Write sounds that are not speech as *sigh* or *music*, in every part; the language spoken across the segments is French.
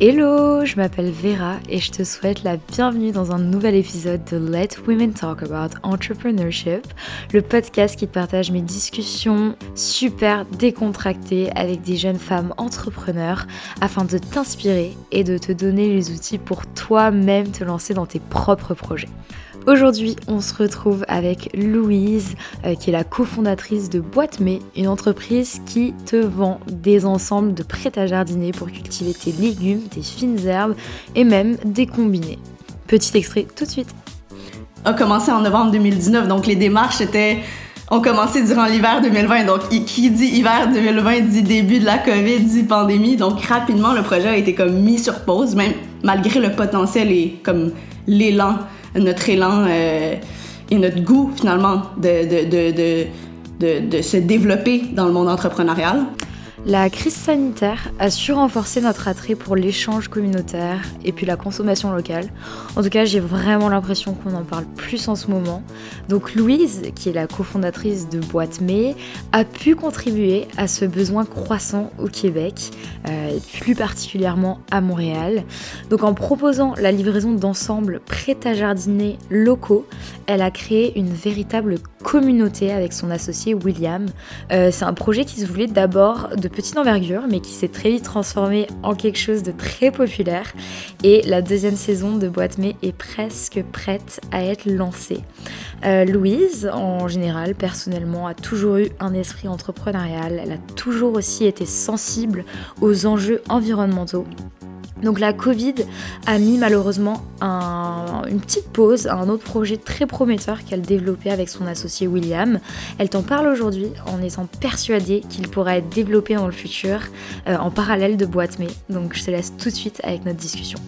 Hello, je m'appelle Vera et je te souhaite la bienvenue dans un nouvel épisode de Let Women Talk About Entrepreneurship, le podcast qui te partage mes discussions super décontractées avec des jeunes femmes entrepreneurs afin de t'inspirer et de te donner les outils pour toi-même te lancer dans tes propres projets. Aujourd'hui, on se retrouve avec Louise, euh, qui est la cofondatrice de Boîte Mai, une entreprise qui te vend des ensembles de prêt à jardiner pour cultiver tes légumes, tes fines herbes et même des combinés. Petit extrait tout de suite. A commencé en novembre 2019, donc les démarches étaient ont commencé durant l'hiver 2020. Donc, qui dit hiver 2020 dit début de la COVID, dit pandémie. Donc, rapidement, le projet a été comme mis sur pause, même malgré le potentiel et comme l'élan notre élan euh, et notre goût finalement de, se développer dans le monde entrepreneurial. La crise sanitaire a su renforcer notre attrait pour l'échange communautaire et puis la consommation locale. En tout cas, j'ai vraiment l'impression qu'on en parle plus en ce moment. Donc Louise, qui est la cofondatrice de Boîte Mai, a pu contribuer à ce besoin croissant au Québec, euh, plus particulièrement à Montréal. Donc en proposant la livraison d'ensembles prêts à jardiner locaux, elle a créé une véritable communauté avec son associé William. Euh, c'est un projet qui se voulait d'abord de petite envergure, mais qui s'est très vite transformé en quelque chose de très populaire. Et la deuxième saison de Boîte Mai est presque prête à être lancée. Euh, Louise, en général, personnellement, a toujours eu un esprit entrepreneurial. Elle a toujours aussi été sensible aux enjeux environnementaux. Donc la Covid a mis malheureusement une petite pause à un autre projet très prometteur qu'elle développait avec son associé William. Elle t'en parle aujourd'hui en étant persuadée qu'il pourra être développé dans le futur euh, en parallèle de Boîte Mai. Donc je te laisse tout de suite avec notre discussion.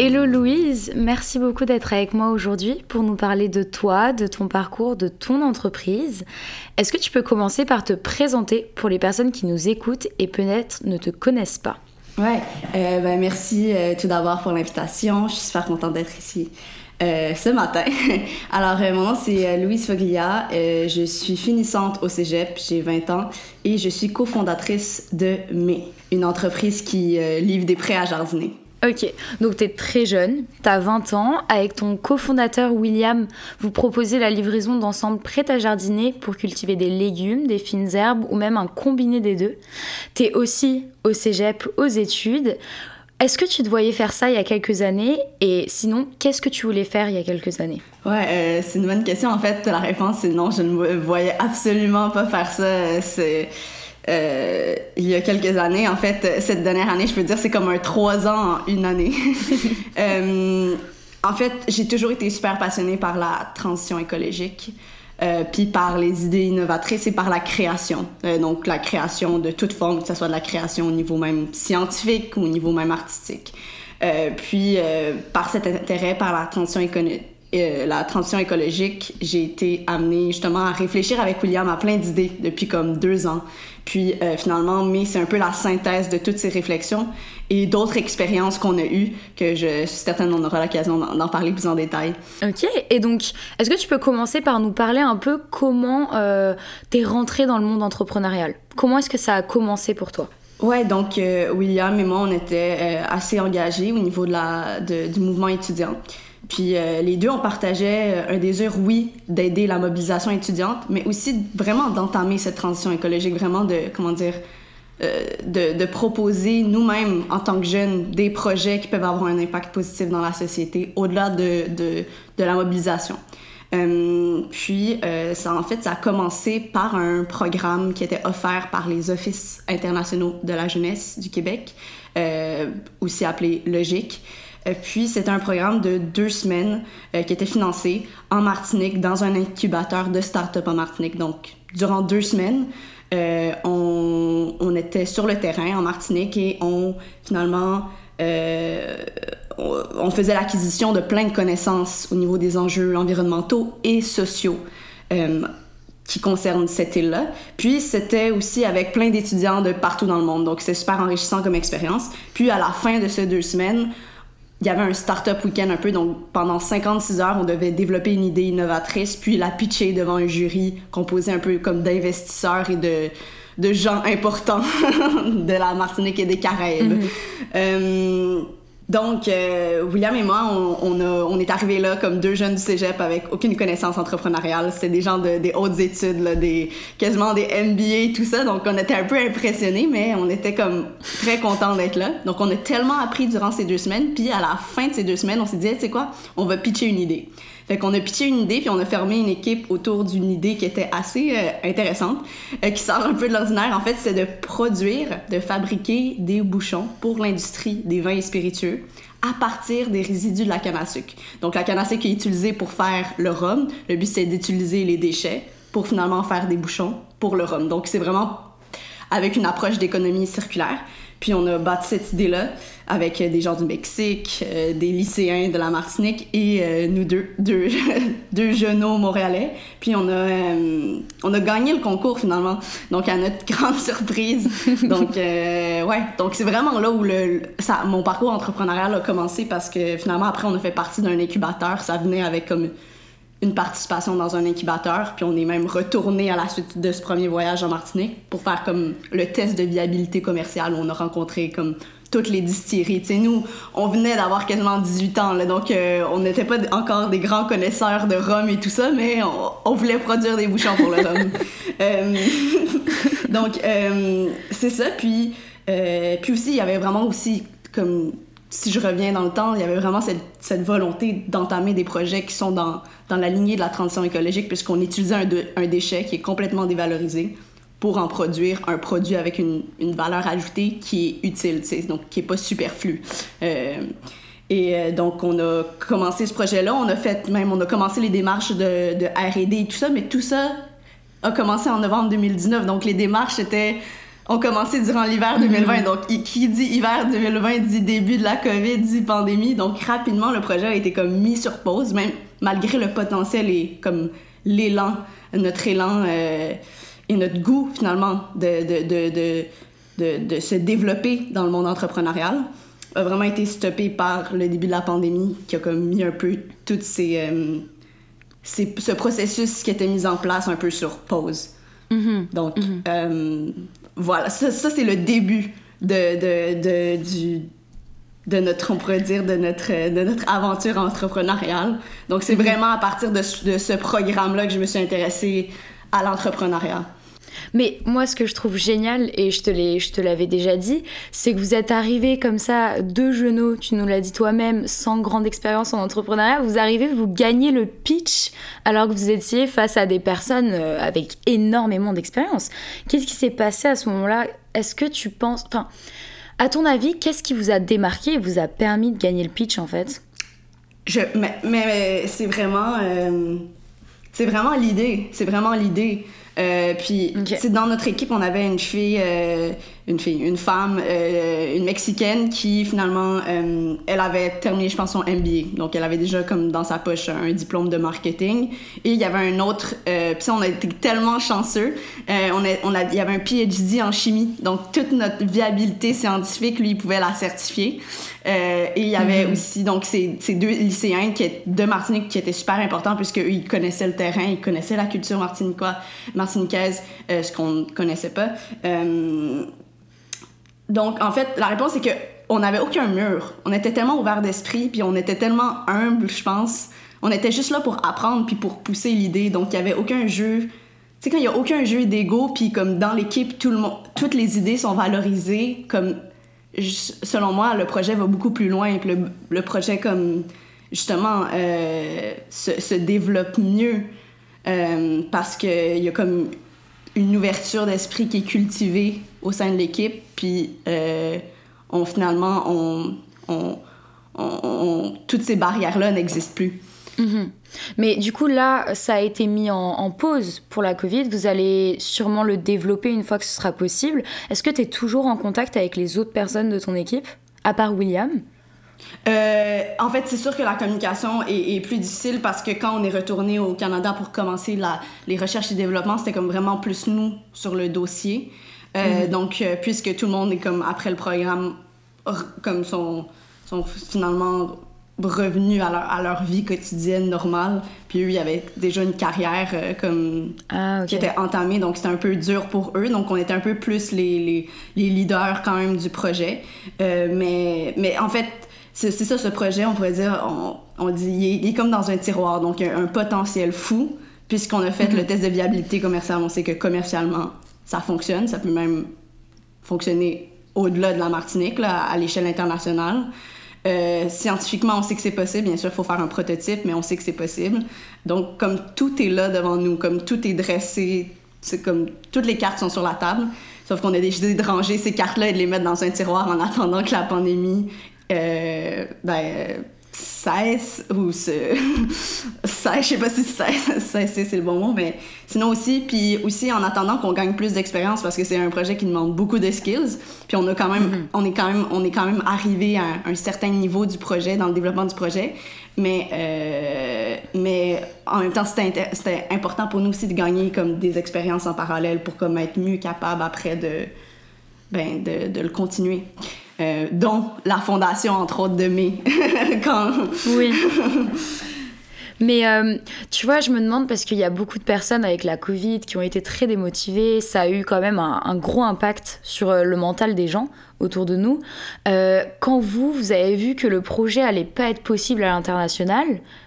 Hello Louise, merci beaucoup d'être avec moi aujourd'hui pour nous parler de toi, de ton parcours, de ton entreprise. Est-ce que tu peux commencer par te présenter pour les personnes qui nous écoutent et peut-être ne te connaissent pas? Ouais, euh, ben merci euh, tout d'abord pour l'invitation. Je suis super contente d'être ici euh, ce matin. *laughs* Alors, mon nom c'est Louise Foglia. je suis finissante au cégep, j'ai 20 ans et je suis cofondatrice de Mai, une entreprise qui livre des prêts à jardiner. Ok, donc tu es très jeune, tu as 20 ans. Avec ton cofondateur William, vous proposez la livraison d'ensembles prêts à jardiner pour cultiver des légumes, des fines herbes ou même un combiné des deux. Tu es aussi au cégep, aux études. Est-ce que tu te voyais faire ça il y a quelques années? Et sinon, qu'est-ce que tu voulais faire il y a quelques années? Ouais, euh, c'est une bonne question. En fait, la réponse c'est non, je ne me voyais absolument pas faire ça. C'est euh, il y a quelques années. En fait, cette dernière année, je peux dire, c'est comme un trois ans en une année. *laughs* euh, en fait, j'ai toujours été super passionnée par la transition écologique, euh, puis par les idées innovatrices et par la création. Euh, donc, la création de toute forme, que ce soit de la création au niveau même scientifique ou au niveau même artistique. Euh, puis, par cet intérêt, par la transition écologique, j'ai été amenée justement à réfléchir avec William à plein d'idées depuis comme deux ans. Puis finalement, mais c'est un peu la synthèse de toutes ces réflexions et d'autres expériences qu'on a eues que je suis certaine qu'on aura l'occasion d'en parler plus en détail. Ok, et donc est-ce que tu peux commencer par nous parler un peu comment euh, t'es rentré dans le monde entrepreneurial? Comment est-ce que ça a commencé pour toi? Ouais, donc euh, William et moi, on était euh, assez engagés au niveau de la, de, du mouvement étudiant. Puis euh, les deux, on partageait un désir, oui, d'aider la mobilisation étudiante, mais aussi vraiment d'entamer cette transition écologique, vraiment de, comment dire, euh, de, proposer nous-mêmes, en tant que jeunes, des projets qui peuvent avoir un impact positif dans la société, au-delà de, de, la mobilisation. puis, ça, en fait, ça a commencé par un programme qui était offert par les Offices internationaux de la jeunesse du Québec, aussi appelé Logique. Euh, puis, c'était un programme de deux semaines euh, qui était financé en Martinique dans un incubateur de start-up en Martinique. Donc, durant deux semaines, euh, on, était sur le terrain en Martinique et on, finalement, on faisait l'acquisition de plein de connaissances au niveau des enjeux environnementaux et sociaux euh, qui concernent cette île-là. Puis c'était aussi avec plein d'étudiants de partout dans le monde, donc c'est super enrichissant comme expérience. Puis à la fin de ces deux semaines, il y avait un start-up week-end un peu, donc pendant 56 heures, on devait développer une idée innovatrice, puis la pitcher devant un jury composé un peu comme d'investisseurs et de, de gens importants *laughs* de la Martinique et des Caraïbes. Euh, donc, euh, William et moi, on, a, on est arrivés là comme deux jeunes du cégep avec aucune connaissance entrepreneuriale. C'était des gens de, des hautes études, là, des, quasiment des MBA, tout ça. Donc, on était un peu impressionnés, mais on était comme très contents d'être là. Donc, on a tellement appris durant ces deux semaines. Puis, à la fin de ces deux semaines, on s'est dit, tu sais quoi, on va pitcher une idée. Fait qu'on a pitché une idée, puis on a fermé une équipe autour d'une idée qui était assez euh, intéressante, euh, qui sort un peu de l'ordinaire. En fait, c'est de produire, de fabriquer des bouchons pour l'industrie des vins et spiritueux à partir des résidus de la canne à sucre. Donc la canne à sucre est utilisée pour faire le rhum. Le but, c'est d'utiliser les déchets pour finalement faire des bouchons pour le rhum. Donc c'est vraiment avec une approche d'économie circulaire. Puis on a bâti cette idée-là avec des gens du Mexique, euh, des lycéens de la Martinique et euh, nous deux, deux, *laughs* deux jeunes montréalais. Puis on a, euh, on a gagné le concours finalement. Donc à notre *laughs* grande surprise. Donc ouais, donc c'est vraiment là où le, ça, mon parcours entrepreneurial a commencé parce que finalement après on a fait partie d'un incubateur. Ça venait avec comme une participation dans un incubateur, puis on est même retourné à la suite de ce premier voyage en Martinique pour faire comme le test de viabilité commerciale où on a rencontré comme toutes les distilleries. Tu sais, nous, on venait d'avoir quasiment 18 ans, là, donc euh, on n'était pas encore des grands connaisseurs de rhum et tout ça, mais on, voulait produire des bouchons pour le rhum. *laughs* Euh, *laughs* donc, euh, c'est ça. Puis, puis aussi, il y avait vraiment aussi comme si je reviens dans le temps, il y avait vraiment cette, volonté d'entamer des projets qui sont dans, dans, la lignée de la transition écologique, puisqu'on utilisait un, déchet qui est complètement dévalorisé pour en produire un produit avec une, valeur ajoutée qui est utile, donc qui est pas superflu. Euh, et euh, donc, on a commencé ce projet-là. On a fait même, on a commencé les démarches de R&D et tout ça, mais tout ça a commencé en novembre 2019. Donc, les démarches étaient ont commencé durant l'hiver 2020. Mhm. Donc, qui dit hiver 2020 dit début de la COVID, dit pandémie. Donc, rapidement, le projet a été comme mis sur pause, même malgré le potentiel et comme l'élan, notre élan euh, et notre goût, finalement, de, de, de, de, se développer dans le monde entrepreneurial a vraiment été stoppé par le début de la pandémie qui a comme mis un peu tout ces, euh, ces ce processus qui était mis en place un peu sur pause. Mhm. Donc, mhm. Euh, voilà, ça, ça c'est le début de, de, de, du, de notre, on pourrait dire, de notre, de notre aventure entrepreneuriale. Donc, c'est mhm. vraiment à partir de, de ce programme-là que je me suis intéressée à l'entrepreneuriat. Mais moi, ce que je trouve génial, et je te l'avais déjà dit, c'est que vous êtes arrivés comme ça, deux genoux, tu nous l'as dit toi-même, sans grande expérience en entrepreneuriat, vous arrivez, vous gagnez le pitch alors que vous étiez face à des personnes euh, avec énormément d'expérience. Qu'est-ce qui s'est passé à ce moment-là? Est-ce que tu penses... Enfin, à ton avis, qu'est-ce qui vous a démarqué et vous a permis de gagner le pitch en fait? Je, mais, mais c'est vraiment... Euh, c'est vraiment l'idée. C'est vraiment l'idée. Euh, puis, c'est dans notre équipe, on avait une fille, euh, une fille, une femme, euh, une mexicaine qui finalement, elle avait terminé, je pense, son MBA. Donc, elle avait déjà comme dans sa poche un diplôme de marketing. Et il y avait un autre, puis on a été tellement chanceux. on a, on a, il y avait un PhD en chimie. Donc, toute notre viabilité scientifique, lui, il pouvait la certifier. Euh, et il y avait mhm. aussi donc ces, ces, deux lycéens qui, de Martinique qui étaient super importants puisque eux, ils connaissaient le terrain, ils connaissaient la culture martiniquoise, martiniquaise, euh, ce qu'on ne connaissait pas. Donc en fait, la réponse c'est que on n'avait aucun mur. On était tellement ouvert d'esprit, puis on était tellement humble, je pense. On était juste là pour apprendre puis pour pousser l'idée. Donc il y avait aucun jeu. Tu sais quand il y a aucun jeu d'ego puis comme dans l'équipe tout le monde, toutes les idées sont valorisées comme selon moi, le projet va beaucoup plus loin. le, le projet, comme justement, euh, se, se, développe mieux euh, parce qu'il y a comme une ouverture d'esprit qui est cultivée au sein de l'équipe. Puis, euh, on, finalement, on, on, on, toutes ces barrières-là n'existent plus. Mhm. Mais du coup, là, ça a été mis en, pause pour la Covid. Vous allez sûrement le développer une fois que ce sera possible. Est-ce que tu es toujours en contact avec les autres personnes de ton équipe, à part William? Euh, en fait, c'est sûr que la communication est, est, plus difficile parce que quand on est retourné au Canada pour commencer la, les recherches et développement, c'était comme vraiment plus nous sur le dossier. Euh, mm-hmm. Donc, euh, puisque tout le monde est comme après le programme, comme sont, sont finalement revenus à leur, à leur, vie quotidienne normale. Puis eux, il y avait déjà une carrière euh, comme ah, qui était entamée, donc c'était un peu dur pour eux. Donc on était un peu plus les, les, les leaders quand même du projet. Mais, mais en fait, c'est ça ce projet, on pourrait dire, on, on dit, il est, comme dans un tiroir, donc il y a un potentiel fou. Puisqu'on a fait mm-hmm. le test de viabilité commerciale, on sait que commercialement, ça fonctionne. Ça peut même fonctionner au-delà de la Martinique, à l'échelle internationale. Euh, scientifiquement, on sait que c'est possible. Bien sûr, il faut faire un prototype, mais on sait que c'est possible. Donc, comme tout est là devant nous, comme tout est dressé, comme toutes les cartes sont sur la table. Sauf qu'on a décidé de ranger ces cartes-là et de les mettre dans un tiroir en attendant que la pandémie euh, ben, cesse ou se *laughs* cesse, je sais pas si cesse, *laughs* c'est le bon mot, mais sinon aussi, puis aussi en attendant qu'on gagne plus d'expérience parce que c'est un projet qui demande beaucoup de skills, puis on a quand même, mm-hmm. on est quand même, on est quand même arrivé à un, certain niveau du projet dans le développement du projet, mais euh, mais en même temps c'était important pour nous aussi de gagner comme des expériences en parallèle pour comme être mieux capable après de ben de, de le continuer. Euh, dont la fondation, entre autres, de mai. *laughs* Quand... Oui. Mais euh, tu vois, je me demande parce qu'il y a beaucoup de personnes avec la Covid qui ont été très démotivées. Ça a eu quand même un, gros impact sur euh, le mental des gens autour de nous. quand vous, vous avez vu que le projet allait pas être possible à l'international,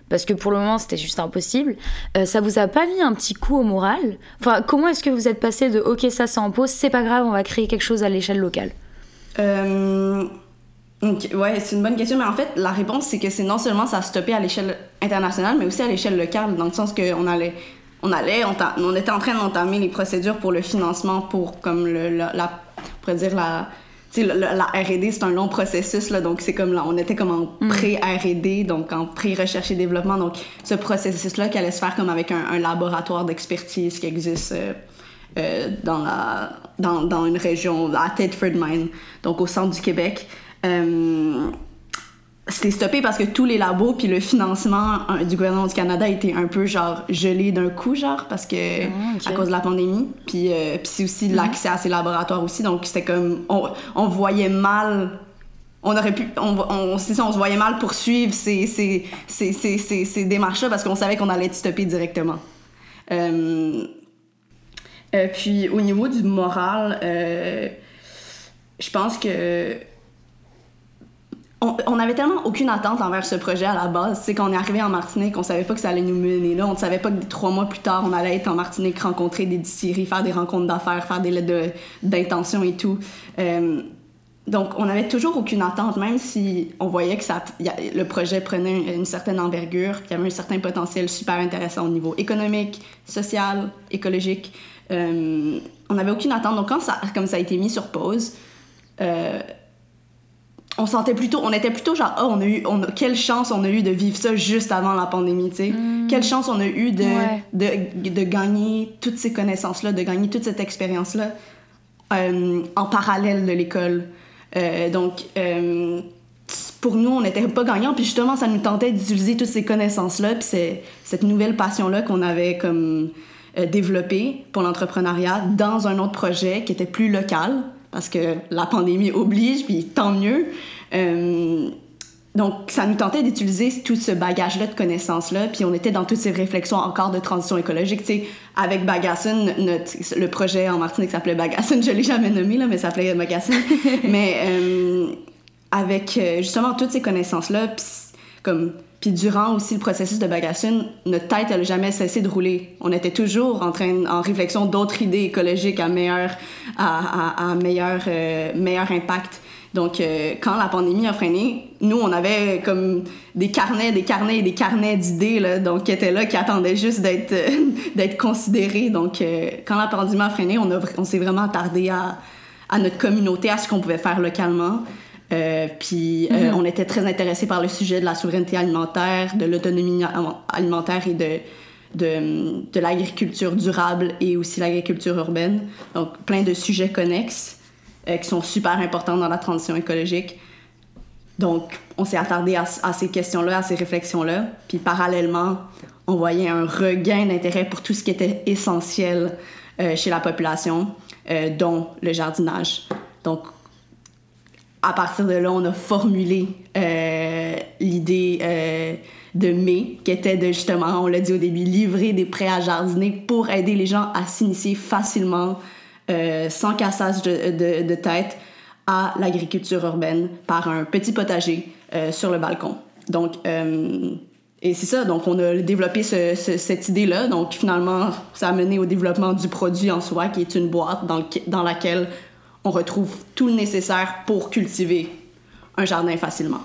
parce que pour le moment c'était juste impossible, ça vous a pas mis un petit coup au moral? Enfin, comment est-ce que vous êtes passé de OK, ça c'est en pause, c'est pas grave, on va créer quelque chose à l'échelle locale euh, ouais, c'est une bonne question, mais en fait, la réponse, c'est que c'est non seulement ça a stoppé à l'échelle internationale, mais aussi à l'échelle locale, dans le sens qu'on allait, on allait, on, on, était en train d'entamer les procédures pour le financement, pour comme le, la, on pourrait dire la, la, la R&D, c'est un long processus, là, donc c'est comme là, on était comme en mm. pré-R&D, donc en pré-recherche et développement, donc ce processus-là qui allait se faire comme avec un, un laboratoire d'expertise qui existe euh, euh, dans, la, dans, dans, une région, à Thetford Mine, donc au centre du Québec. Euh, c'était stoppé parce que tous les labos puis le financement euh, du gouvernement du Canada était un peu genre gelé d'un coup genre parce que ah, à cause de la pandémie puis puis c'est aussi mhm. l'accès à ces laboratoires aussi donc c'était comme on, on, voyait mal on aurait pu on, on, on se voyait mal poursuivre ces, ces, ces, ces, ces démarches là parce qu'on savait qu'on allait être stoppé directement euh, euh, puis au niveau du moral, euh, je pense que on, avait tellement aucune attente envers ce projet à la base. C'est qu'on est arrivé en Martinique, on savait pas que ça allait nous mener là. On ne savait pas que trois mois plus tard, on allait être en Martinique, rencontrer des distilleries, faire des rencontres d'affaires, faire des lettres d'intention et tout. Euh, donc, on n'avait toujours aucune attente, même si on voyait que le projet prenait une certaine envergure, qu'il y avait un certain potentiel super intéressant au niveau économique, social, écologique. Euh, on n'avait aucune attente. Donc, quand ça, comme ça a été mis sur pause, euh, on sentait plutôt, on était plutôt genre, oh, on a eu, on quelle chance on a eu de vivre ça juste avant la pandémie, tu sais. Mm. Quelle chance on a eu de, de, de, gagner toutes ces connaissances-là, de gagner toute cette expérience-là euh, en parallèle de l'école. donc, pour nous, on n'était pas gagnants, puis justement, ça nous tentait d'utiliser toutes ces connaissances-là, puis cette nouvelle passion-là qu'on avait comme euh, développé pour l'entrepreneuriat dans un autre projet qui était plus local, parce que la pandémie oblige, puis tant mieux. Euh, donc, ça nous tentait d'utiliser tout ce bagage-là de connaissances-là, puis on était dans toutes ces réflexions encore de transition écologique. Tu sais, avec Bagasson, notre, le projet en Martinique s'appelait Bagasson, je l'ai jamais nommé, là, mais ça s'appelait Bagasson. *laughs* mais euh, avec justement toutes ces connaissances-là, puis comme puis durant aussi le processus de Bagasson, notre tête, n'a jamais cessé de rouler. On était toujours en train, en réflexion d'autres idées écologiques à meilleur, à, à, meilleur, euh, meilleur impact. Donc, euh, quand la pandémie a freiné, nous, on avait comme des carnets, des carnets et des carnets d'idées, donc, qui étaient là, qui attendaient juste d'être, d'être considérés. Donc, euh, quand la pandémie a freiné, on, on s'est vraiment attardé à, à notre communauté, à ce qu'on pouvait faire localement. Euh, puis euh, mhm. on était très intéressés par le sujet de la souveraineté alimentaire, de l'autonomie alimentaire et de, de, de l'agriculture durable et aussi l'agriculture urbaine. Donc plein de sujets connexes euh, qui sont super importants dans la transition écologique. donc, on s'est attardé à, à ces questions-là, à ces réflexions-là. Puis parallèlement, on voyait un regain d'intérêt pour tout ce qui était essentiel chez la population, dont le jardinage. Donc, à partir de là, on a formulé euh, l'idée euh, de mai, qui était de justement, on l'a dit au début, livrer des prêts à jardiner pour aider les gens à s'initier facilement, euh, sans cassage de, de, tête, à l'agriculture urbaine par un petit potager sur le balcon. Donc, et c'est ça, donc on a développé ce, ce- cette idée-là. Donc finalement, ça a mené au développement du produit en soi, qui est une boîte dans, le- dans laquelle on retrouve tout le nécessaire pour cultiver un jardin facilement.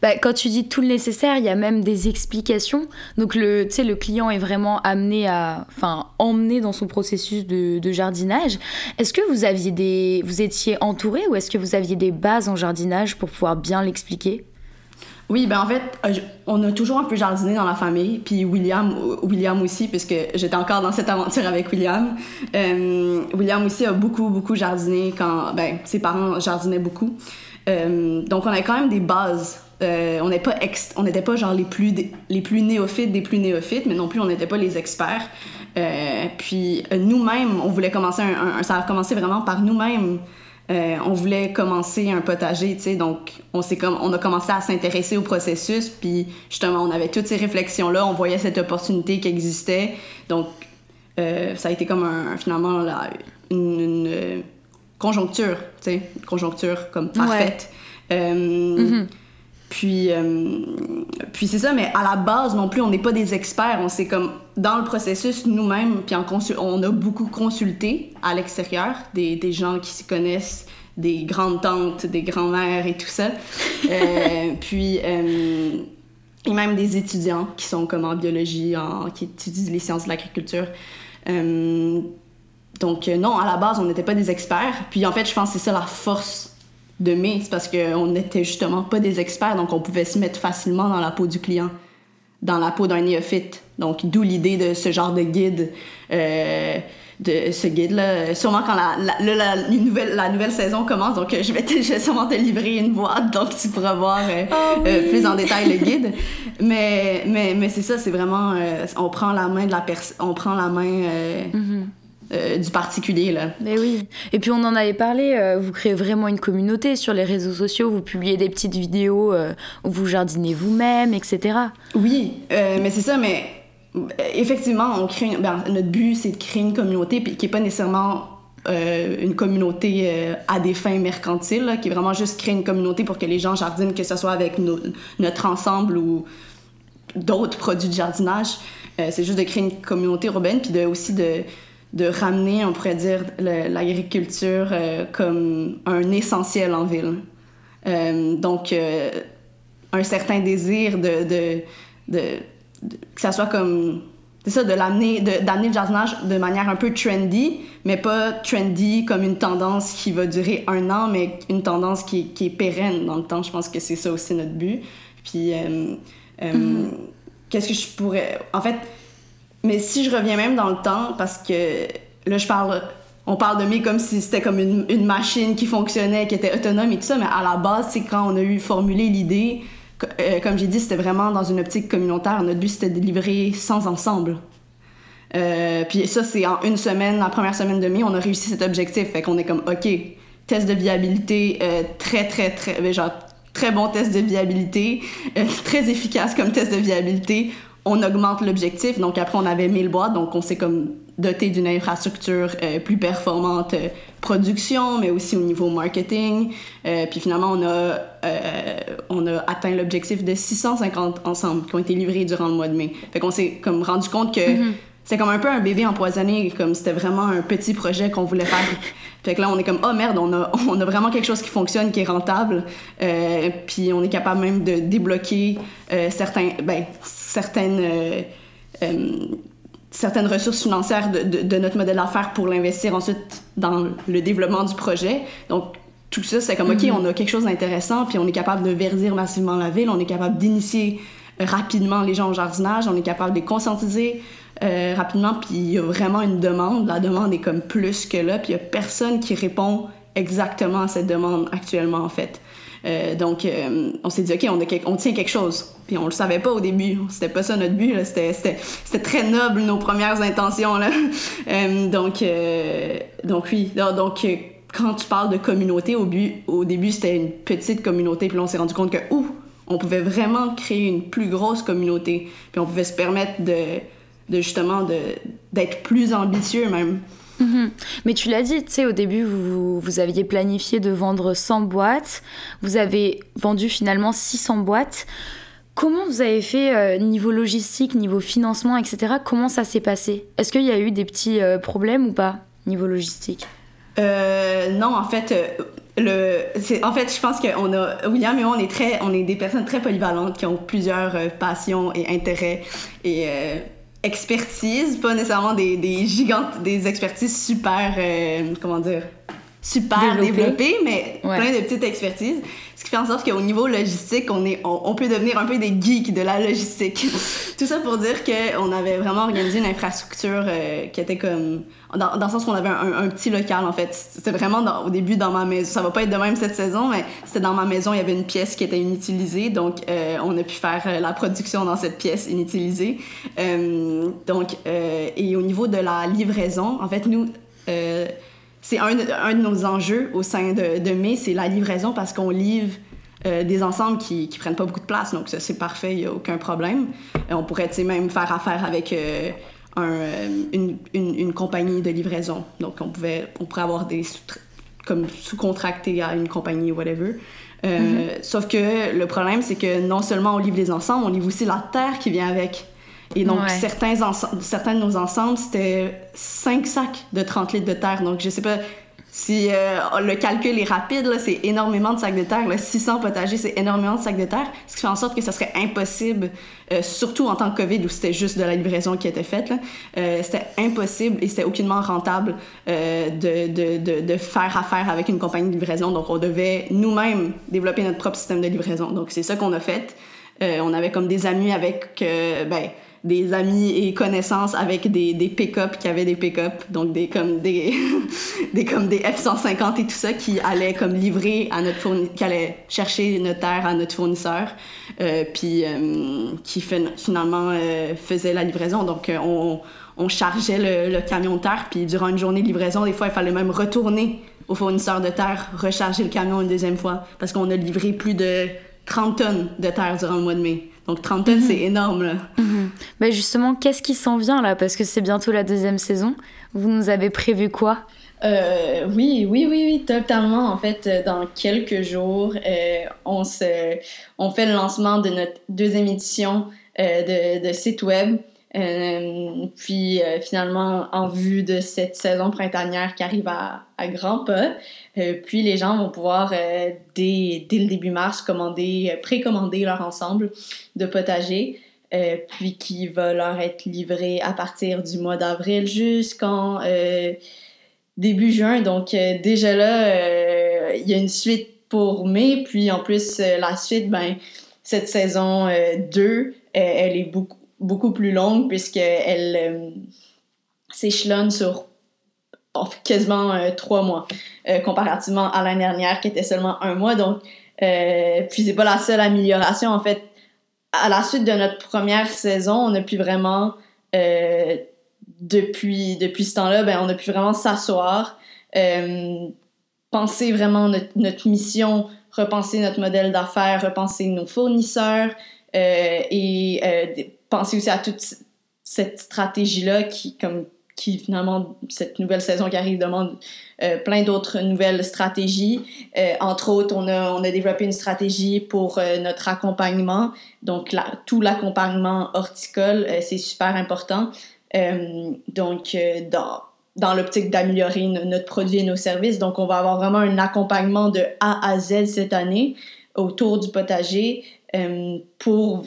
Bah, quand tu dis tout le nécessaire, il y a même des explications. Donc le, le client est vraiment amené à, enfin, emmené dans son processus de, de jardinage. Est-ce que vous aviez des, vous étiez entouré ou est-ce que vous aviez des bases en jardinage pour pouvoir bien l'expliquer? Oui, ben en fait, euh, on a toujours un peu jardiné dans la famille, puis William, William aussi, puisque j'étais encore dans cette aventure avec William. Euh, William aussi a beaucoup, beaucoup jardiné quand, ben, ses parents jardinaient beaucoup. Euh, donc on a quand même des bases. On n'est pas ex- on n'était pas genre les plus les plus néophytes des plus néophytes, mais non plus on n'était pas les experts. Puis nous-mêmes, on voulait commencer un- ça a commencé vraiment par nous-mêmes. Euh, on voulait commencer un potager, tu sais, donc on comme on a commencé à s'intéresser au processus, puis justement on avait toutes ces réflexions là, on voyait cette opportunité qui existait, donc euh, ça a été comme un finalement là, une, une, euh, conjoncture, tu sais, une conjoncture comme parfaite. Euh, Puis, euh, puis c'est ça, mais à la base non plus, on n'est pas des experts. On s'est comme dans le processus nous-mêmes, puis en on a beaucoup consulté à l'extérieur des, des gens qui s'y connaissent, des grandes tantes, des grands-mères et tout ça. *laughs* Euh, puis euh, et même des étudiants qui sont comme en biologie, en, qui étudient les sciences de l'agriculture. Donc non, à la base, on n'était pas des experts. Puis en fait, je pense que c'est ça la force de mai, c'est parce qu'on n'était justement pas des experts, donc on pouvait se mettre facilement dans la peau du client, dans la peau d'un néophyte. Donc d'où l'idée de ce genre de guide. euh, de ce guide-là. Sûrement quand la, la, la- la- une nouvelle, la nouvelle saison commence, donc euh, je vais, te- je vais sûrement te livrer une boîte, donc tu pourras voir euh, euh, plus en détail le guide. Mais, mais, mais c'est ça, c'est vraiment... euh, on prend la main de la personne... On prend la main euh, euh, du particulier, là. Mais oui. Et puis on en avait parlé, euh, vous créez vraiment une communauté sur les réseaux sociaux, vous publiez des petites vidéos euh, où vous jardinez vous-même, etc. Oui, euh, mais c'est ça, mais euh, effectivement, on crée une- ben, notre but, c'est de créer une communauté puis qui n'est pas nécessairement euh, une communauté euh, à des fins mercantiles, là, qui est vraiment juste créer une communauté pour que les gens jardinent, que ce soit avec notre ensemble ou d'autres produits de jardinage. Euh, c'est juste de créer une communauté urbaine puis de, aussi de, de ramener, on pourrait dire, l'agriculture euh, comme un essentiel en ville. Euh, donc, euh, un certain désir de, de, de, de- que ça soit comme c'est ça de l'amener de- d'amener le jardinage de manière un peu trendy mais pas trendy comme une tendance qui va durer un an mais une tendance qui, est- qui est pérenne dans le temps. Je pense que c'est ça aussi notre but. Puis euh, qu'est-ce que je pourrais en fait mais si je reviens même dans le temps parce que là je parle on parle de mai comme si c'était comme une, machine qui fonctionnait, qui était autonome et tout ça, mais à la base, c'est quand on a eu formulé l'idée, euh, comme j'ai dit, c'était vraiment dans une optique communautaire. Notre but, c'était de livrer sans ensemble. Euh, puis ça, c'est en une semaine, la première semaine de mai, on a réussi cet objectif. Fait qu'on est comme, OK, test de viabilité, euh, très, très, très, genre, très bon test de viabilité, *laughs* très efficace comme test de viabilité. On augmente l'objectif. Donc après, on avait 1000 boîtes, donc on s'est comme doté d'une infrastructure euh, plus performante euh, production, mais aussi au niveau marketing. Euh, puis finalement, on a, on a atteint l'objectif de 650 ensemble qui ont été livrés durant le mois de mai. Fait qu'on s'est comme rendu compte que c'est comme un peu un bébé empoisonné, comme c'était vraiment un petit projet qu'on voulait faire. Fait que là, on est comme, oh merde, on a, *laughs* on a vraiment quelque chose qui fonctionne, qui est rentable. Euh, puis on est capable même de débloquer euh, certains, ben, certaines, euh, certaines ressources financières de, de, de notre modèle d'affaires pour l'investir ensuite dans le développement du projet. Donc, tout ça, c'est comme, OK, on a quelque chose d'intéressant, puis on est capable de verdir massivement la ville, on est capable d'initier rapidement les gens au jardinage, on est capable de les conscientiser euh, rapidement, puis il y a vraiment une demande. La demande est comme plus que là, puis il y a personne qui répond exactement à cette demande actuellement, en fait. Euh, donc, euh, on s'est dit, OK, on, a, on tient quelque chose. Puis on le savait pas au début. C'était pas ça notre but. C'était très noble, nos premières intentions. Là. *laughs* Donc, donc, oui. Donc, quand tu parles de communauté, au, but, au début, c'était une petite communauté. Puis là, on s'est rendu compte que, ouh, on pouvait vraiment créer une plus grosse communauté. Puis on pouvait se permettre de, de justement d'être plus ambitieux même. Mhm. Mais tu l'as dit, tu sais, au début, vous, vous, aviez planifié de vendre 100 boîtes. Vous avez vendu finalement 600 boîtes. Comment vous avez fait euh, niveau logistique, niveau financement, etc. Comment ça s'est passé? Est-ce qu'il y a eu des petits euh, problèmes ou pas, niveau logistique? Euh, Non, en fait, le, en fait, je pense qu'on a, William et moi, on est très, on est des personnes très polyvalentes qui ont plusieurs passions et intérêts et expertise, pas nécessairement des, des gigantes, des expertises super, euh, comment dire, super développées, mais plein de petites expertises. Ce qui fait en sorte qu'au niveau logistique, on, est, on, peut devenir un peu des geeks de la logistique. *laughs* Tout ça pour dire qu'on avait vraiment organisé une infrastructure euh, qui était comme dans, dans, le sens qu'on avait un, un, petit local, en fait. C'était vraiment au début dans ma maison. Ça va pas être de même cette saison, mais c'était dans ma maison. Il y avait une pièce qui était inutilisée. Donc, euh, on a pu faire euh, la production dans cette pièce inutilisée. Donc, et au niveau de la livraison, en fait, nous, c'est un, un, de nos enjeux au sein de, de mai, c'est la livraison parce qu'on livre des ensembles qui, qui prennent pas beaucoup de place. Donc, ça, c'est parfait, il n'y a aucun problème. on pourrait, même faire affaire avec euh, une, une, compagnie de livraison. Donc, on, pouvait, on pourrait avoir des comme sous-contractés à une compagnie, whatever. Euh, mm-hmm. Sauf que le problème, c'est que non seulement on livre les ensembles, on livre aussi la terre qui vient avec. Et donc, certains, certains de nos ensembles, c'était 5 sacs de 30 litres de terre. Donc, je sais pas, si euh, le calcul est rapide, c'est énormément de sacs de terre. Là, 600 potagers, c'est énormément de sacs de terre. Ce qui fait en sorte que ça serait impossible, euh, surtout en temps de COVID où c'était juste de la livraison qui était faite, euh, c'était impossible et c'était aucunement rentable de, de, de, de, faire affaire avec une compagnie de livraison. Donc, on devait nous-mêmes développer notre propre système de livraison. Donc, c'est ça qu'on a fait. on avait comme des amis avec... ben, des amis et connaissances avec des, des pick-up qui avaient des pick-up, donc des comme des, *laughs* des comme des F-150 et tout ça qui allaient comme livrer à notre qui allaient chercher notre terre à notre fournisseur, euh, puis euh, qui finalement euh, faisait la livraison. Donc euh, on, on chargeait le, le, camion de terre, puis durant une journée de livraison, des fois il fallait même retourner au fournisseur de terre, recharger le camion une deuxième fois, parce qu'on a livré plus de 30 tonnes de terre durant le mois de mai. Donc 30 tonnes, c'est mhm. énorme. Là. Mhm. Mais justement, qu'est-ce qui s'en vient là? Parce que c'est bientôt la deuxième saison. Vous nous avez prévu quoi? Euh, oui, oui, oui, oui, totalement. En fait, dans quelques jours, euh, on, se, on fait le lancement de notre deuxième édition euh, de, de, site web. Euh, puis euh, finalement, en vue de cette saison printanière qui arrive à, grands pas, euh, puis les gens vont pouvoir, dès, dès, le début mars, commander, précommander leur ensemble de potager, puis qui va leur être livré à partir du mois d'avril jusqu'en début juin. Donc déjà là, il y a une suite pour mai, puis en plus, la suite, ben, cette saison 2, elle est beaucoup beaucoup plus longue puisqu'elle euh, s'échelonne sur quasiment euh, trois mois, euh, comparativement à l'année dernière qui était seulement un mois. Donc, puis c'est pas la seule amélioration. En fait, à la suite de notre première saison, on a pu vraiment, depuis, depuis ce temps-là, ben, on a pu vraiment s'asseoir, penser vraiment notre, notre mission, repenser notre modèle d'affaires, repenser nos fournisseurs et penser aussi à toute cette stratégie-là qui, comme, qui finalement, cette nouvelle saison qui arrive demande euh, plein d'autres nouvelles stratégies. Euh, entre autres, on a, on a développé une stratégie pour euh, notre accompagnement. Donc, tout l'accompagnement horticole, c'est super important. donc, dans, dans l'optique d'améliorer notre produit et nos services. Donc, on va avoir vraiment un accompagnement de A à Z cette année autour du potager pour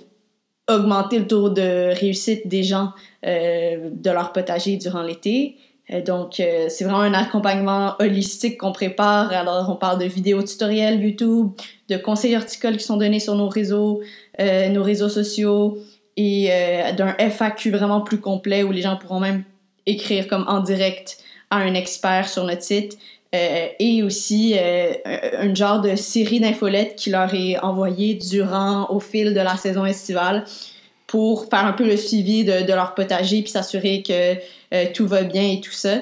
augmenter le taux de réussite des gens euh, de leur potager durant l'été. Euh, donc, euh, c'est vraiment un accompagnement holistique qu'on prépare. Alors, on parle de vidéos tutoriels YouTube, de conseils horticoles qui sont donnés sur nos réseaux, nos réseaux sociaux et d'un FAQ vraiment plus complet où les gens pourront même écrire comme en direct à un expert sur notre site. Et aussi un genre de série d'infolettes qui leur est envoyée durant, au fil de la saison estivale pour faire un peu le suivi de, leur potager puis s'assurer que tout va bien et tout ça.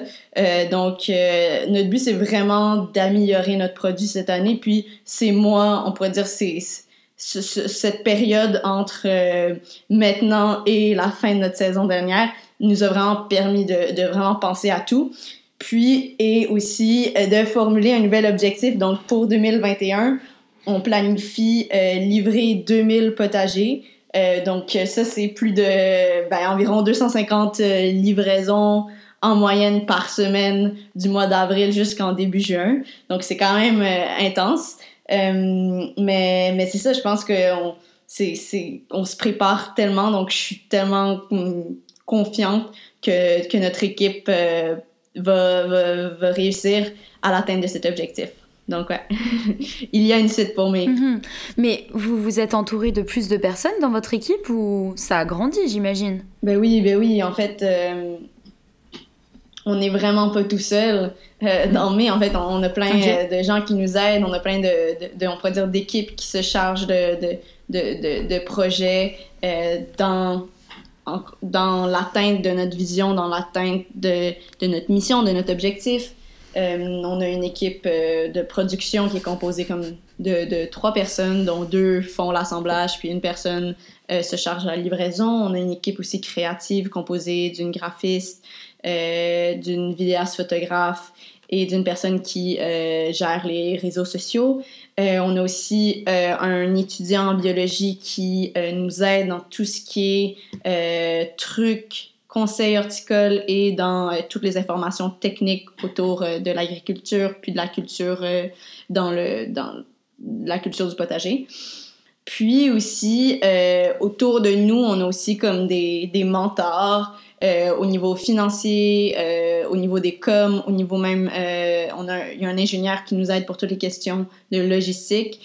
donc, notre but, c'est vraiment d'améliorer notre produit cette année. Puis, c'est moi, on pourrait dire, c'est cette période entre maintenant et la fin de notre saison dernière nous a vraiment permis de vraiment penser à tout. Puis, et aussi euh, de formuler un nouvel objectif. Donc, pour 2021, on planifie euh, livrer 2000 potagers. Euh, donc, ça, c'est plus de ben, environ 250 livraisons en moyenne par semaine du mois d'avril jusqu'en début juin. Donc, c'est quand même intense. mais mais c'est ça, je pense qu'on on se prépare tellement, donc je suis tellement hum, confiante que, que notre équipe va, va, va, réussir à l'atteinte de cet objectif. Donc, ouais, *laughs* il y a une suite pour moi. Mhm. Mais vous vous êtes entouré de plus de personnes dans votre équipe ou ça a grandi, j'imagine? Ben oui, ben oui. En fait, euh, on n'est vraiment pas tout seul. Euh, dans mais en fait, on, a plein de gens qui nous aident, on a plein de, de, on pourrait dire, d'équipes qui se chargent de, de, de, de projets dans l'atteinte de notre vision, dans l'atteinte de, notre mission, de notre objectif. Euh, on a une équipe euh, de production qui est composée comme de, de trois personnes, dont deux font l'assemblage, puis une personne euh, se charge de la livraison. On a une équipe aussi créative composée d'une graphiste, d'une vidéaste photographe et d'une personne qui gère les réseaux sociaux. Euh, on a aussi euh, un étudiant en biologie qui euh, nous aide dans tout ce qui est trucs, conseils horticoles et dans toutes les informations techniques autour de l'agriculture puis de la culture dans, le, dans la culture du potager. Puis aussi, autour de nous, on a aussi comme des, des mentors euh, au niveau financier, euh, au niveau des coms, au niveau même, euh, on a, il y a un ingénieur qui nous aide pour toutes les questions de logistique.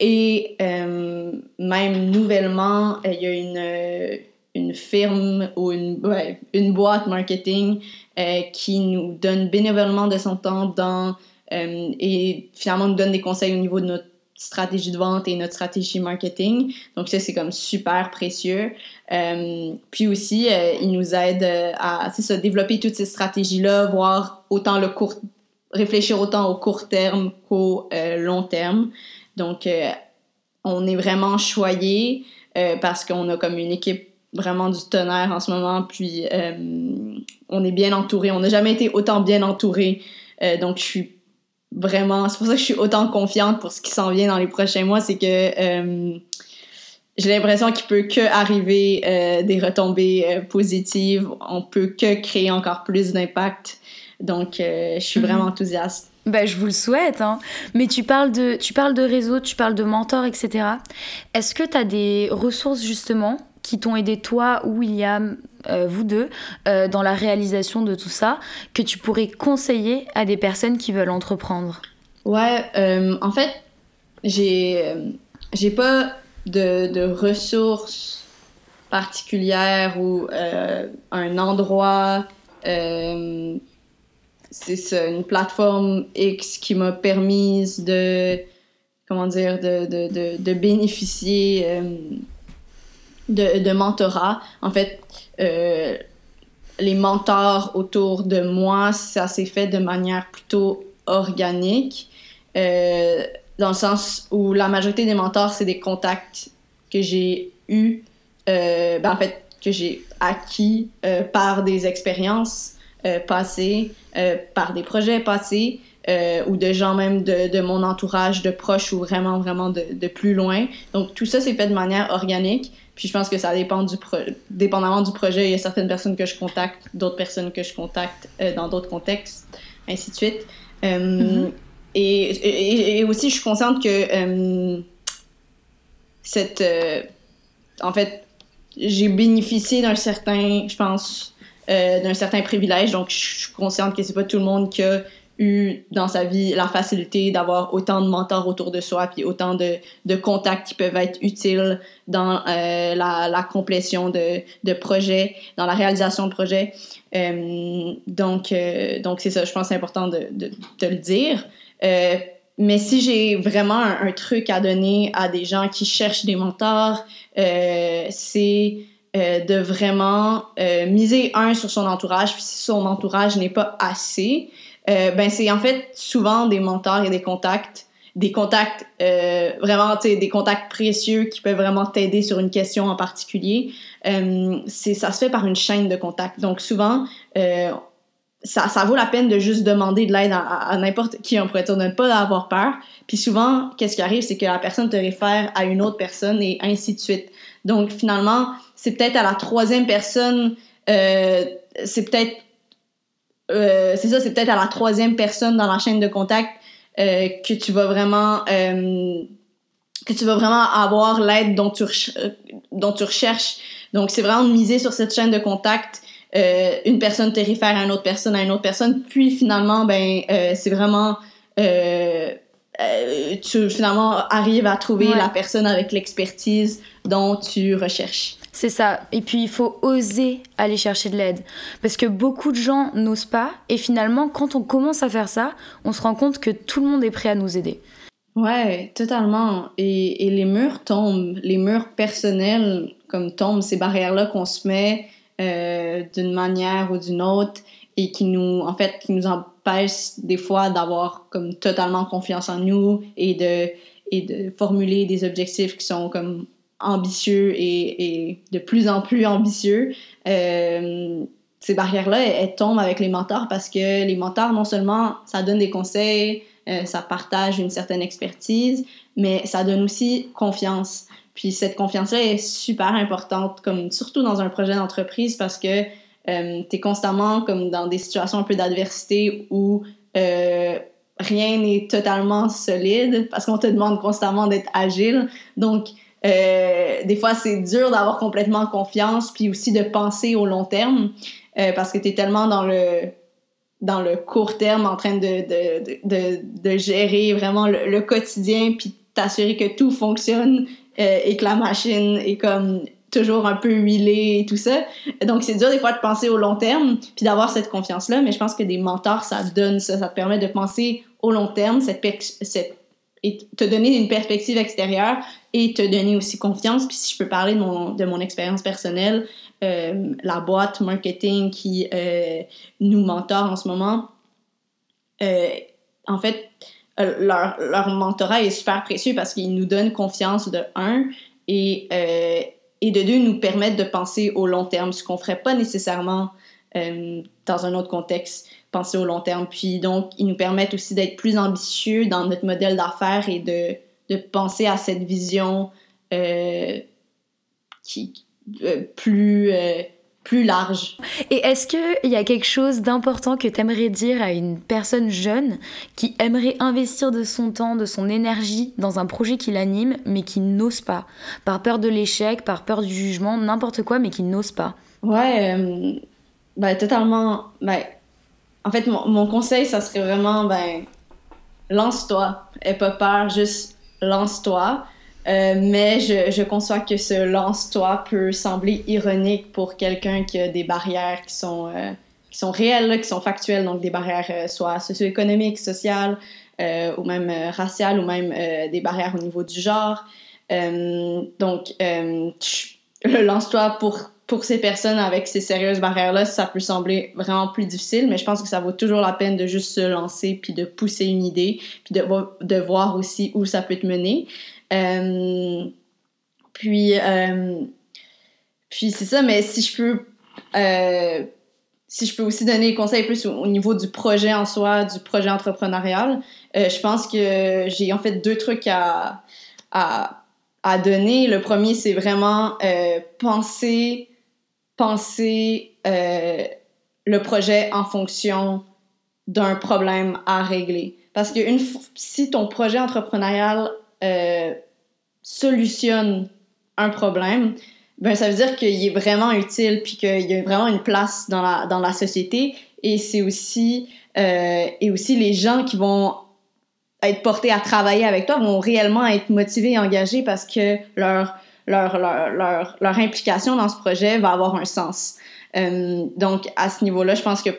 Et même nouvellement, il y a une, une firme ou une, une boîte marketing qui nous donne bénévolement de son temps dans, et finalement nous donne des conseils au niveau de notre stratégie de vente et notre stratégie marketing. Donc ça, c'est comme super précieux. Euh, puis aussi, euh, il nous aide euh, à ça, développer toutes ces stratégies-là, voir autant le court, réfléchir autant au court terme qu'au long terme. Donc, on est vraiment choyé parce qu'on a comme une équipe vraiment du tonnerre en ce moment, puis on est bien entouré. On n'a jamais été autant bien entouré. donc, je suis vraiment, c'est pour ça que je suis autant confiante pour ce qui s'en vient dans les prochains mois, c'est que euh, j'ai l'impression qu'il peut que arriver euh, des retombées euh, positives, on peut que créer encore plus d'impact. Donc, je suis mhm. vraiment enthousiaste. Ben, je vous le souhaite, hein. mais tu parles, de, tu parles de réseau, tu parles de mentors, etc. Est-ce que tu as des ressources justement qui t'ont aidé toi ou William, euh, vous deux, euh, dans la réalisation de tout ça, que tu pourrais conseiller à des personnes qui veulent entreprendre Ouais, euh, en fait, j'ai pas de, de, ressources particulières ou un endroit. c'est une plateforme X qui m'a permis de comment dire de, de, de bénéficier de, de mentorat. En fait, euh, les mentors autour de moi, ça s'est fait de manière plutôt organique, euh, dans le sens où la majorité des mentors, c'est des contacts que j'ai eus, euh, ben, en fait, que j'ai acquis par des expériences passées, par des projets passés, ou de gens même de, mon entourage, de proches ou vraiment, vraiment de plus loin. Donc, tout ça s'est fait de manière organique. Puis je pense que ça dépend du pro dépendamment du projet. Il y a certaines personnes que je contacte, d'autres personnes que je contacte euh, dans d'autres contextes, ainsi de suite. Euh, mm-hmm. et, et, aussi, je suis consciente que euh, cette. en fait, j'ai bénéficié d'un certain, je pense, d'un certain privilège. Donc, je suis consciente que c'est pas tout le monde qui a eu dans sa vie la facilité d'avoir autant de mentors autour de soi, puis autant de, de contacts qui peuvent être utiles dans euh, la, la, complétion de, de projets, dans la réalisation de projets. Euh, donc, euh, donc c'est ça, je pense que c'est important de, de, de, le dire. Mais si j'ai vraiment un, un, truc à donner à des gens qui cherchent des mentors, c'est de vraiment miser, un, sur son entourage, puis si son entourage n'est pas assez, euh, ben c'est en fait souvent des mentors et des contacts, des contacts euh, vraiment, tu sais, des contacts précieux qui peuvent vraiment t'aider sur une question en particulier. Euh, ça se fait par une chaîne de contacts. Donc souvent, ça, vaut la peine de juste demander de l'aide à, à, n'importe qui, on pourrait dire, de ne pas avoir peur. Puis souvent, qu'est-ce qui arrive, c'est que la personne te réfère à une autre personne et ainsi de suite. Donc finalement, c'est peut-être à la troisième personne, c'est peut-être euh, c'est ça, c'est peut-être à la troisième personne dans la chaîne de contact euh, que tu vas vraiment euh, que tu vas vraiment avoir l'aide dont tu euh, dont tu recherches. Donc c'est vraiment de miser sur cette chaîne de contact. Euh, une personne te réfère à une autre personne, à une autre personne, puis finalement ben c'est vraiment tu finalement arrives à trouver Ouais. la personne avec l'expertise dont tu recherches. C'est ça. Et puis il faut oser aller chercher de l'aide. Parce que beaucoup de gens n'osent pas. Et finalement, quand on commence à faire ça, on se rend compte que tout le monde est prêt à nous aider. Ouais, totalement. Et, et les murs tombent, les murs personnels comme tombent, ces barrières-là qu'on se met euh, d'une manière ou d'une autre et qui nous, en fait, qui nous empêchent des fois d'avoir comme totalement confiance en nous et de, et de formuler des objectifs qui sont comme ambitieux et, de plus en plus ambitieux. Euh, ces barrières-là, elles, elles tombent avec les mentors parce que les mentors, non seulement ça donne des conseils, euh, ça partage une certaine expertise, mais ça donne aussi confiance. Puis cette confiance-là est super importante, comme surtout dans un projet d'entreprise, parce que euh, tu es constamment comme dans des situations un peu d'adversité où euh, rien n'est totalement solide, parce qu'on te demande constamment d'être agile. Donc, euh, des fois, c'est dur d'avoir complètement confiance, puis aussi de penser au long terme, euh, parce que tu es tellement dans le dans le court terme en train de, de, de, gérer vraiment le, le quotidien puis t'assurer que tout fonctionne euh, et que la machine est comme toujours un peu huilée et tout ça. Donc c'est dur des fois de penser au long terme puis d'avoir cette confiance-là, mais je pense que des mentors, ça donne ça, ça te permet de penser au long terme, cette, cette et te donner une perspective extérieure et te donner aussi confiance. Puis si je peux parler de mon, expérience personnelle, euh, la boîte marketing qui euh, nous mentore en ce moment, euh, en fait, leur, leur mentorat est super précieux parce qu'ils nous donnent confiance de un et, et de deux, nous permettent de penser au long terme, ce qu'on ferait pas nécessairement dans un autre contexte, penser au long terme. Puis donc, ils nous permettent aussi d'être plus ambitieux dans notre modèle d'affaires et de, de penser à cette vision euh, qui, euh, plus, euh, plus large. Et est-ce qu'il y a quelque chose d'important que tu aimerais dire à une personne jeune qui aimerait investir de son temps, de son énergie dans un projet qui l'anime, mais qui n'ose pas? Par peur de l'échec, par peur du jugement, n'importe quoi, mais qui n'ose pas. Ouais, ben, totalement. Ben, en fait, mon, conseil, ça serait vraiment, ben, lance-toi. Aie pas peur, juste lance-toi. Euh, mais je, je, conçois que ce lance-toi peut sembler ironique pour quelqu'un qui a des barrières qui sont, euh, qui sont réelles, qui sont factuelles, donc des barrières euh, soit socio-économiques, sociales, ou même raciales, ou même des barrières au niveau du genre. donc, le *laughs* lance-toi pour, pour ces personnes avec ces sérieuses barrières-là, ça peut sembler vraiment plus difficile, mais je pense que ça vaut toujours la peine de juste se lancer, puis de pousser une idée, puis de, de voir aussi où ça peut te mener. Euh, puis, euh, puis c'est ça, mais si je peux, euh, si je peux aussi donner des conseils plus au, au, niveau du projet en soi, du projet entrepreneurial, je pense que j'ai en fait deux trucs à, à, à donner. Le premier, c'est vraiment euh, penser, penser le projet en fonction d'un problème à régler. Parce que une, si ton projet entrepreneurial euh, solutionne un problème, ben ça veut dire qu'il est vraiment utile puis qu'il y a vraiment une place dans la, dans la société et c'est aussi, euh, et aussi les gens qui vont être portés à travailler avec toi vont réellement être motivés et engagés parce que leur, leur, leur, leur, leur implication dans ce projet va avoir un sens. Euh, donc, à ce niveau-là, je pense que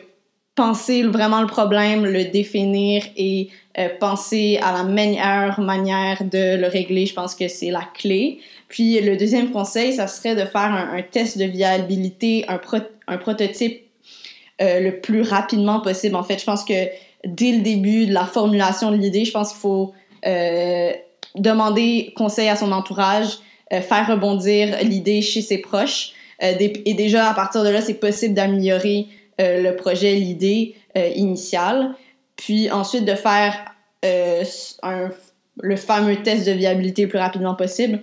penser vraiment le problème, le définir et euh, penser à la meilleure manière de le régler, je pense que c'est la clé. Puis le deuxième conseil, ça serait de faire un, un test de viabilité, un, pro un prototype euh, le plus rapidement possible. En fait, je pense que dès le début de la formulation de l'idée, je pense qu'il faut euh, demander conseil à son entourage, faire rebondir l'idée chez ses proches. Euh, et déjà, à partir de là, c'est possible d'améliorer euh, le projet, l'idée euh, initiale. Puis ensuite, de faire un, le fameux test de viabilité le plus rapidement possible.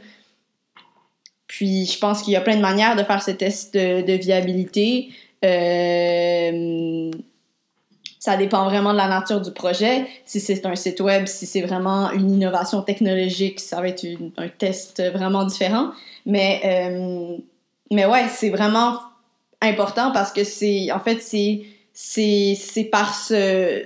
Puis je pense qu'il y a plein de manières de faire ce test de, de viabilité. Euh, ça dépend vraiment de la nature du projet. Si c'est un site web, si c'est vraiment une innovation technologique, ça va être un test vraiment différent. Mais, euh, mais ouais, c'est vraiment important parce que c'est, en fait, c'est, c'est, c'est par ce,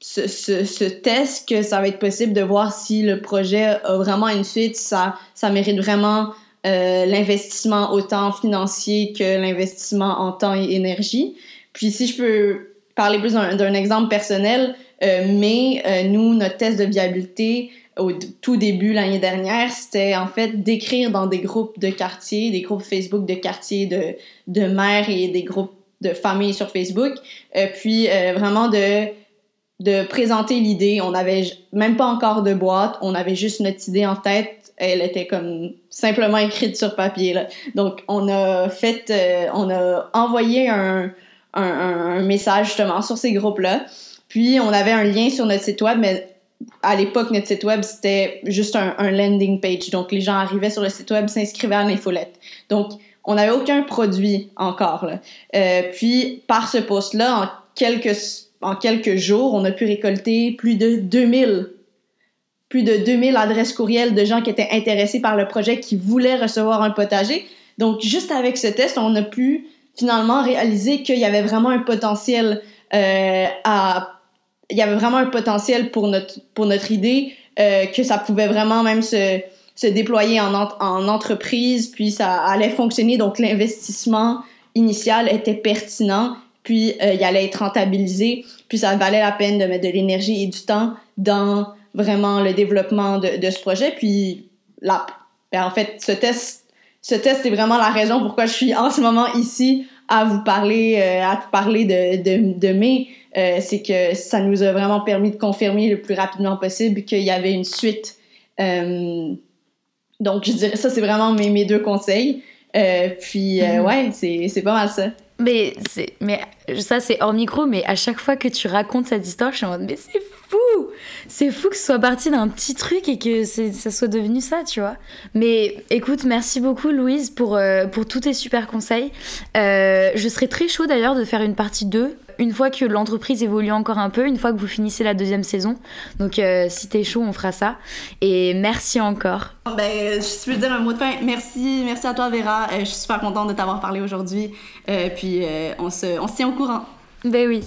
ce, ce, ce, test que ça va être possible de voir si le projet a vraiment une suite, ça, ça mérite vraiment euh, l'investissement autant financier que l'investissement en temps et énergie. Puis si je peux parler plus d'un exemple personnel, euh, mais euh, nous, notre test de viabilité au tout début l'année dernière, c'était en fait d'écrire dans des groupes de quartier, des groupes Facebook de quartier de, de mères et des groupes de familles sur Facebook, euh, puis vraiment de de présenter l'idée. On n'avait même pas encore de boîte, on avait juste notre idée en tête. Elle était comme simplement écrite sur papier. Donc, on a fait, on a envoyé un, un, message justement sur ces groupes-là. Puis, on avait un lien sur notre site web, mais à l'époque, notre site web, c'était juste un, landing page. Donc, les gens arrivaient sur le site web, s'inscrivaient à l'infolette. Donc, on n'avait aucun produit encore. Euh, puis, par ce post-là, en quelques en quelques jours, on a pu récolter plus de 2000 plus de 2000 adresses courriels de gens qui étaient intéressés par le projet, qui voulaient recevoir un potager. Donc, juste avec ce test, on a pu finalement réaliser qu'il y avait vraiment un potentiel euh, à... Il y avait vraiment un potentiel pour notre, pour notre idée, euh, que ça pouvait vraiment même se, se déployer en, en entreprise, puis ça allait fonctionner. Donc, l'investissement initial était pertinent puis euh, il allait être rentabilisé, puis ça valait la peine de mettre de l'énergie et du temps dans vraiment le développement de, de ce projet. Puis là, ben, en fait, ce test, ce test est vraiment la raison pourquoi je suis en ce moment ici à vous parler, euh, à te parler de, de, de mai. Euh, c'est que ça nous a vraiment permis de confirmer le plus rapidement possible qu'il y avait une suite. Euh, donc, je dirais ça, c'est vraiment mes, mes deux conseils. Puis, euh, ouais, c'est pas mal ça. Mais, mais ça, c'est hors micro, mais à chaque fois que tu racontes cette histoire, je suis en mode, mais c'est fou! C'est fou que ce soit parti d'un petit truc et que ça soit devenu ça, tu vois. Mais écoute, merci beaucoup, Louise, pour, euh, pour tous tes super conseils. Euh, je serais très chaud d'ailleurs de faire une partie 2 une fois que l'entreprise évolue encore un peu, une fois que vous finissez la deuxième saison. Donc euh, si t'es chaud, on fera ça. Et merci encore. Ben, je veux dire un mot de fin. Merci, merci à toi Vera. Euh, je suis super contente de t'avoir parlé aujourd'hui. Euh, puis on, se, on se tient au courant. Ben oui.